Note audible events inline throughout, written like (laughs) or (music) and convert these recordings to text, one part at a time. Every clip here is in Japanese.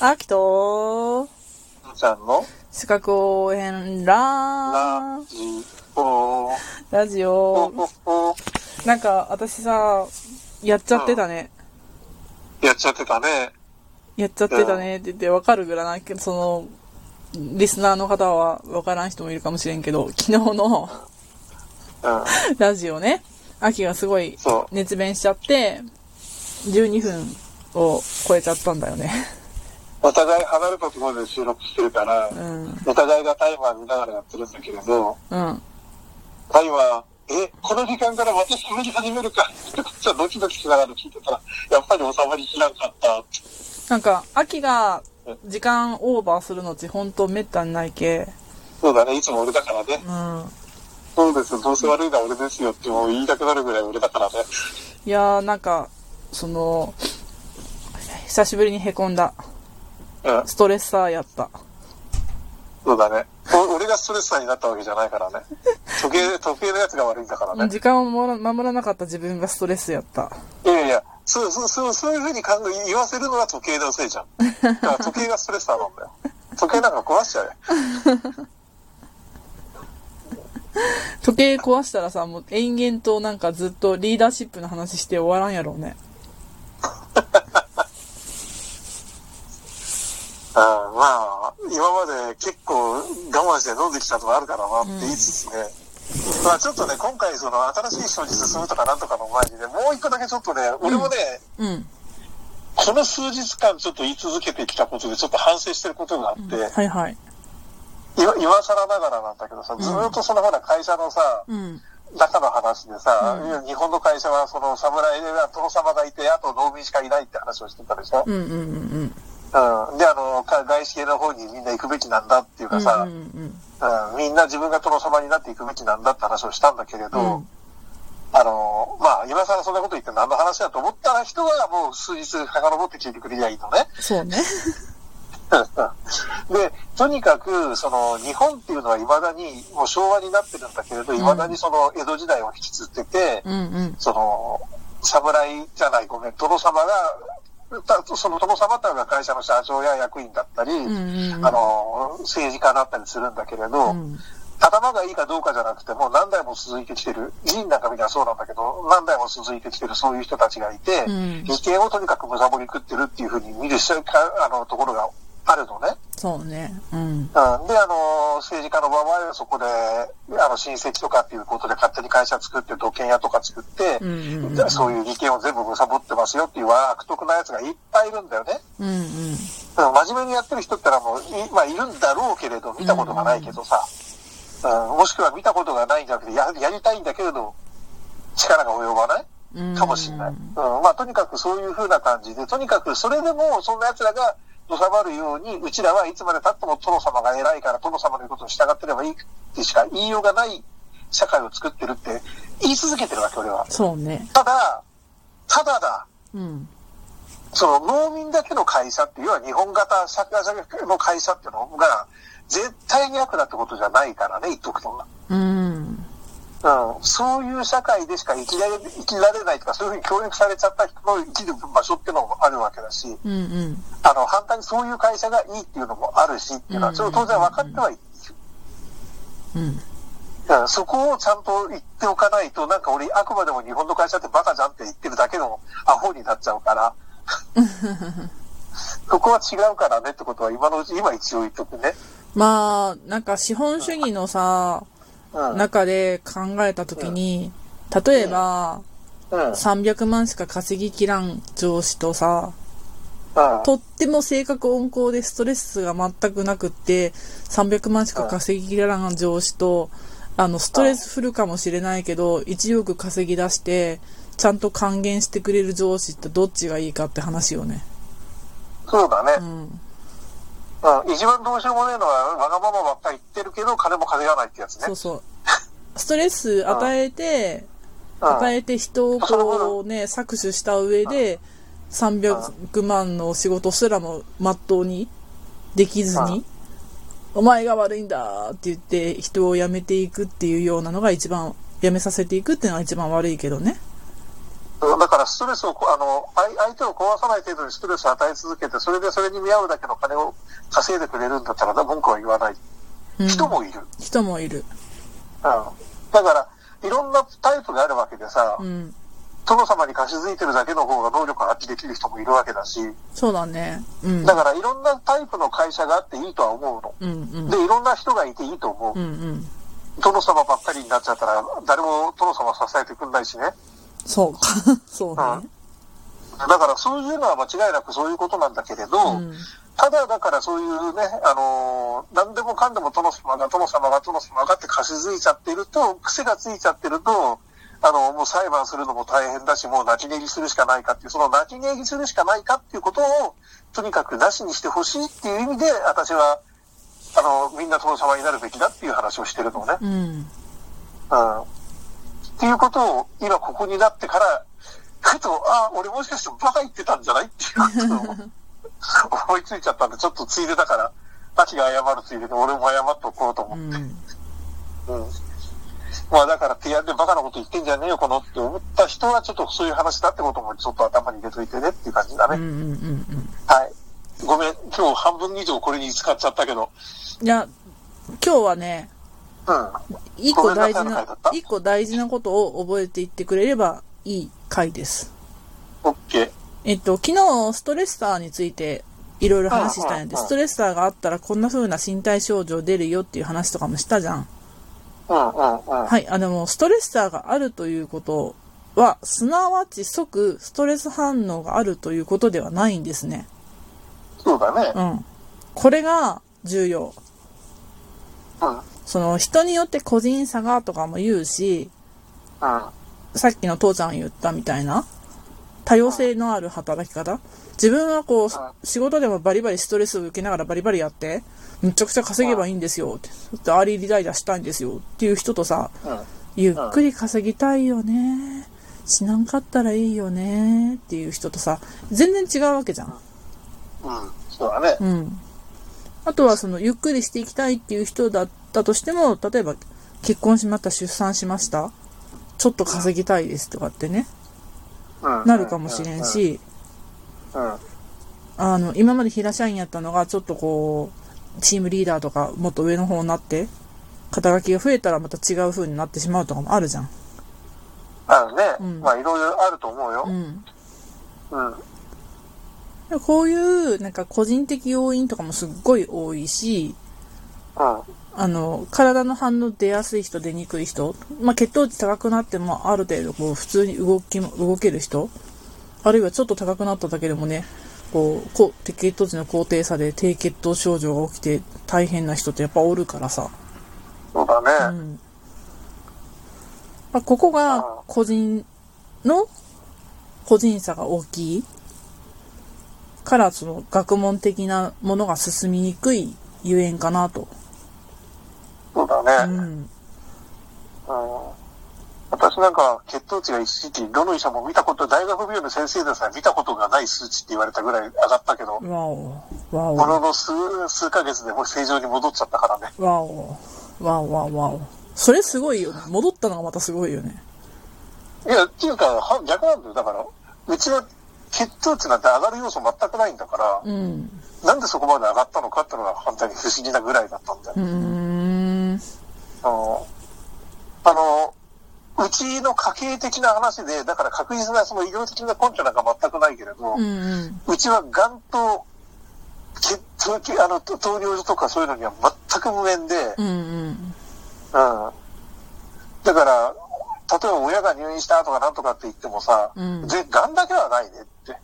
あきと、ちゃんの四角応援ララジオ。ラジおオ。なんか、私さ、やっちゃってたね。やっちゃってたね。やっちゃってたねって言ってわかるぐらいなけど、その、リスナーの方はわからん人もいるかもしれんけど、昨日のうん。ラジオね、秋がすごい。熱弁しちゃって、12分を超えちゃったんだよね。お互い離れたところで収録してるから、うん。お互いがタイマー見ながらやってるんだけれど、うん。タイマー、え、この時間からまた喋り始めるかってこっちはドキドキしながら聞いてたら、やっぱり収まりきらんかったって。なんか、秋が時間オーバーするのって本当めったにないけ。そうだね、いつも俺だからね。うん。そうですよ、どうせ悪いのは俺ですよってもう言いたくなるぐらい俺だからね。いやー、なんか、その、久しぶりに凹んだ。うん、ストレッサーやった。そうだね。お俺がストレスさになったわけじゃないからね。(laughs) 時計、時計のやつが悪いんだからね。時間を守ら守らなかった自分がストレスやった。いやいや、そう、そう、そう、そういうふうに考え、言わせるのが時計のせいじゃん。だから時計がストレスなんだよ。(laughs) 時計なんか壊しちゃえ。(laughs) 時計壊したらさ、もう延々となんかずっとリーダーシップの話して終わらんやろうね。うん、まあ、今まで結構我慢して飲んできたとかあるからなって言いつつね。まあちょっとね、今回その新しい人に進むとかなんとかの前にね、もう一個だけちょっとね、俺もね、うん。この数日間ちょっと言い続けてきたことでちょっと反省してることがあって、はいはい。今今更ながらなんだけどさ、ずーっとそのほら会社のさ、うん。中の話でさ、うん日本の会社はその侍で殿様がいて、あと農民しかいないって話をしてたでしょ。うんうんうんうん。うん。で、あの、か外資系の方にみんな行くべきなんだっていうかさ、うんうんうんうん、みんな自分が殿様になっていくべきなんだって話をしたんだけれど、うんあの、まあ、今更そんなこと言って何の話だと思ったら人はもう数日遡って聞いてくれりゃいいのね。そうね。(laughs) で、とにかく、その、日本っていうのは未だに、もう昭和になってるんだけれど、未だにその、江戸時代を引き継ってて、うんうん。その、侍じゃない、ごめん、殿様が、たその殿様っていうのが会社の社長や役員だったり、うんうんうん。あの、政治家だったりするんだけれど、うん頭がいいかどうかじゃなくて、もう何代も続いてきてる、議員なんかみんなそうなんだけど、何代も続いてきてるそういう人たちがいて、うん利権をとにかくむさぼり食ってるっていうふうに見るあのところがあるのね。そうね。うん。うん、で、あの、政治家の場合はそこで、あの、親戚とかっていうことで勝手に会社作って、土建屋とか作って、うんうんうんそういう利権を全部むさぼってますよっていう悪徳な奴がいっぱいいるんだよね。うんうん。うん真面目にやってる人ってのはもうい、まあ、いるんだろうけれど、見たことがないけどさ、うんもしくは見たことがないんじゃなくてや、やりたいんだけれど、力が及ばないうんかもしれない。うん、まあ、とにかくそういう風な感じで、とにかくそれでも、そんな奴らが収まるように、うちらはいつまで経っても殿様が偉いから、殿様の言うことに従ってればいいってしか言いようがない社会を作ってるって言い続けてるわけ、俺は。そうね。ただ、ただだ、うん。その農民だけの会社っていうのは日本型社会の会社っていうのが絶対に悪だってことじゃないからね、言っとくと。うん。うん、そういう社会でしか生きられ生きられないとか、そういうふうに教育されちゃった人の生きる場所っていうのもあるわけだし、うんうん。あの、反対にそういう会社がいいっていうのもあるしっていうのは、それは当然分かってはいる。うん。うんそこをちゃんと言っておかないと、なんか俺、あくまでも日本の会社ってバカじゃんって言ってるだけのアホになっちゃうから、(laughs) そこは違うからねってことは今のうち、今一応言っとくね。まあ、なんか資本主義のさ、うん。中で考えたときに、例えば、うん。300万しか稼ぎきらん上司とさ、うん。とっても性格温厚でストレスが全くなくって、300万しか稼ぎきらん上司と、あの、ストレスフルかもしれないけど、1億稼ぎ出して、ちゃんと還元してくれる上司ってどっちがいいかって話よね。そうだね。うん。うん。一番どうしようもねえのは、わがままばっかり言ってるけど、金も稼がないってやつねそう。そう。ストレス与えて、うん。与えて人をこうね、搾取した上で、300万の仕事すらもまっとうにできずに、お前が悪いんだって言って人を辞めていくっていうようなのが一番、辞めさせていくっていうのが一番悪いけどね。だからストレスをこ、あの、相相手を壊さない程度にストレスを与え続けて、それでそれに見合うだけの金を稼いでくれるんだったら、文句は言わない。うん人もいる。人もいる。うん。だから、いろんなタイプがあるわけでさ、うん。殿様に貸し付いてるだけの方が能力を発揮できる人もいるわけだし、そうだね。うん。だからいろんなタイプの会社があっていいとは思うの。うんうん。で、いろんな人がいていいと思ううん。うん。殿様ばっかりになっちゃったら、誰も殿様支えてくんないしね。そうか。(laughs) そうね。だからそういうのは間違いなくそういうことなんだけれど、うん。ただだからそういうね、あのー何でもかんでも殿様が殿様が殿様がって貸し付いちゃってると、癖がついちゃってると、あの、もう裁判するのも大変だし、もう泣き寝入りするしかないかっていう、その泣き寝入りするしかないかっていうことを、とにかくなしにしてほしいっていう意味で、私は、あの、みんな殿様になるべきだっていう話をしてるのね。うん。うん。っていうことを、今ここになってから、ふと、あ、俺もしかしてバカ言ってたんじゃないっていうことを (laughs) 思いついちゃったんで、ちょっとついでだから、パチが謝るついでで俺も謝っとこうと思って。うん。うん。まあだから提案でバカなこと言ってんじゃねえよ、このって思った人はちょっとそういう話だってこともちょっと頭に入れといてねっていう感じだね。うんうんうんうん。はい。ごめん、今日半分以上これに使っちゃったけど。いや、今日はね、うん。一個大事な一個大事なことを覚えていってくれればいい回です。オッケー。えっと、昨日、ストレッサーについて、いろいろ話したんやで、ストレッサーがあったらこんな風な身体症状出るよっていう話とかもしたじゃん。うんうんうん。はい、あ、でも、ストレッサーがあるということは、すなわち即ストレス反応があるということではないんですね。そうだね。うん。これが重要。うん。うん。その、人によって個人差がとかも言うし、さっきの父ちゃんが言ったみたいな、多様性のある働き方自分はこう、仕事でもバリバリストレスを受けながらバリバリやって、むちゃくちゃ稼げばいいんですよって。でアーリーリタイアしたいんですよっていう人とさ、うん。ゆっくり稼ぎたいよね。しなんかったらいいよねっていう人とさ、全然違うわけじゃん。うん。そうだね。うん。あとはその、ゆっくりしていきたいっていう人だったとしても、例えば、結婚しました、出産しました、ちょっと稼ぎたいですとかってね、うん。なるかもしれんし。あの、今まで平社員やったのが、ちょっとこう、チームリーダーとか、もっと上の方になって、肩書きが増えたらまた違う風になってしまうとかもあるじゃん。あるね。うんまあいろいろあると思うよう。ん。うん。でこういう、なんか個人的要因とかもすっごい多いし、うん。あの、体の反応出やすい人、出にくい人、まあ、血糖値高くなってもある程度こう普通に動きも、動ける人、あるいはちょっと高くなっただけでもね、こう、こう血糖値の高低差で低血糖症状が起きて大変な人ってやっぱおるからさ。そうだね。うん。まあ、ここが個人の個人差が大きいから、その学問的なものが進みにくいゆえんかなと。ね。うん。うん。私なんか血糖値が一時期どの医者も見たこと、大学病院の先生でさえ見たことがない数値って言われたぐらい上がったけど、わお、わお、ものの数、数ヶ月でもう正常に戻っちゃったからね。わお、わお、わお、わお。それすごいよね。戻ったのがまたすごいよね。いや、っていうか、は逆なんだよ。だから、うちは血糖値なんて上がる要素全くないんだから、うん。なんでそこまで上がったのかっていうのが反対に不思議なぐらいだったんだよ。あの、あの、うちの家系的な話で、だから確実なその医療的な根拠なんか全くないけれど、うんうちはがんと血糖系、あの、と糖尿病とかそういうのには全く無縁で、うんうん。うん。だから、例えば親が入院したとかなんとかって言ってもさ、うんぜがんだけはないねって。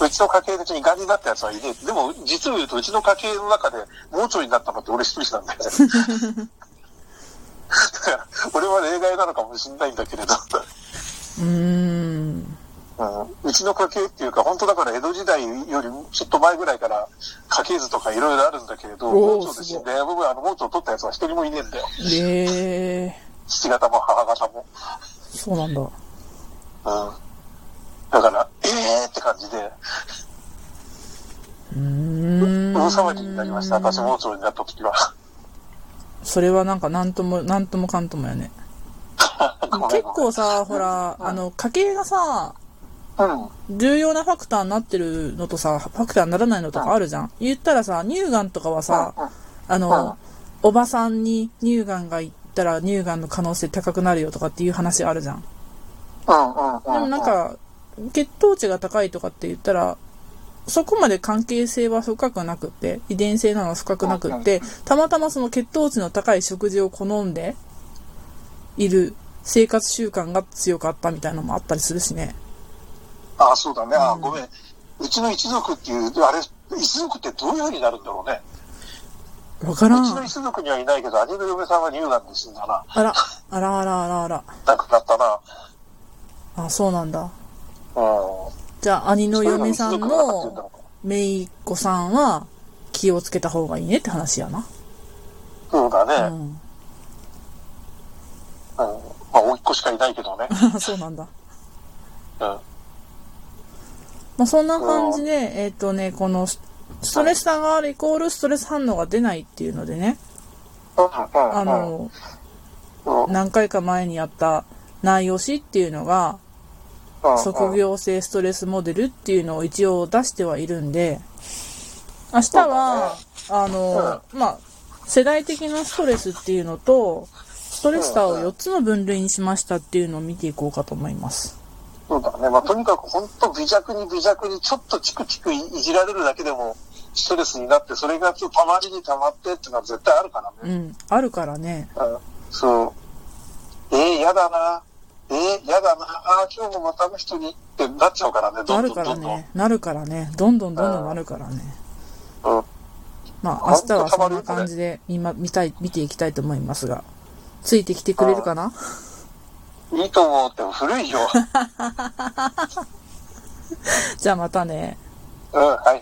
あうちの家系的にがんになったやつはいねえ。でも、実を言うとうちの家系の中で盲腸になったのって俺一人なんだよね。だから、俺は例外なのかもしれないんだけれど。あ。うーん。うんうちの家系っていうか、本当だから江戸時代よりちょっと前ぐらいから家系図とかいろいろあるんだけれど、盲腸で死んで、僕はあの盲腸を取ったやつは一人もいねえんだよ。ええ (laughs) 父方も母方も。そうなんだ。うん。だから、ええーって感じで、うーん。大騒ぎになりました。私盲腸になった時は。それはなんかなんとも、なんともかんともやね。(laughs) 結構さ、ほら、あの、家計がさ、うん。重要なファクターになってるのとさ、ファクターにならないのとかあるじゃん。言ったらさ、乳がんとかはさ、うんあの、おばさんに乳がんがいったら乳がんの可能性高くなるよとかっていう話あるじゃん。うんうんうん。でもなん、か、血糖値が高いとかって言ったら、そこまで関係性は深くなくって、遺伝性なのは深くなくって、たまたまその血糖値の高い食事を好んでいる生活習慣が強かったみたいなのもあったりするしね。ああ、そうだね。ああ、うんごめん。うちの一族っていう、あれ、一族ってどういう風になるんだろうね。わからん。うちの一族にはいないけど、兄の嫁さんは乳がんで死んだな。あら、あらあらあらあら。亡くなったな。あ、そうなんだ。うん。じゃあ、兄の嫁さんの姪っ子さんは気をつけた方がいいねって話やな。そうだね。ううん。ん。まあ、甥っ子しかいないけどね。(laughs) そうなんだ。うん。まあ、そんな感じで、えっ、とね、このスストレス差があるイコールストレス反応が出ないっていうのでね。あの、うん、何回か前にやった内容しっていうのが、うん、職業性ストレスモデルっていうのを一応出してはいるんで、明日は、あの、まあ、世代的なストレスっていうのと、ストレス差を4つの分類にしましたっていうのを見ていこうかと思います。そうだね。まあ、とにかく本当微弱に微弱にちょっとチクチクいじられるだけでもストレスになって、それがちょっとたまりにたまってっていうのは絶対あるからね。うん、あるからね。うん、そう。えー、やだな。えー、やだな。あー今日もまたあの人にってなっちゃうからね。どなんるからどんどんどんどん。ね。なるからね。どんどんどんどんなるからね。うん。まあ、明日はそんな感じで見,、ま、見たい、見ていきたいと思いますが、ついてきてくれるかな？いいと思うって古いよ。(laughs) じゃあまたね。うん、はいはい。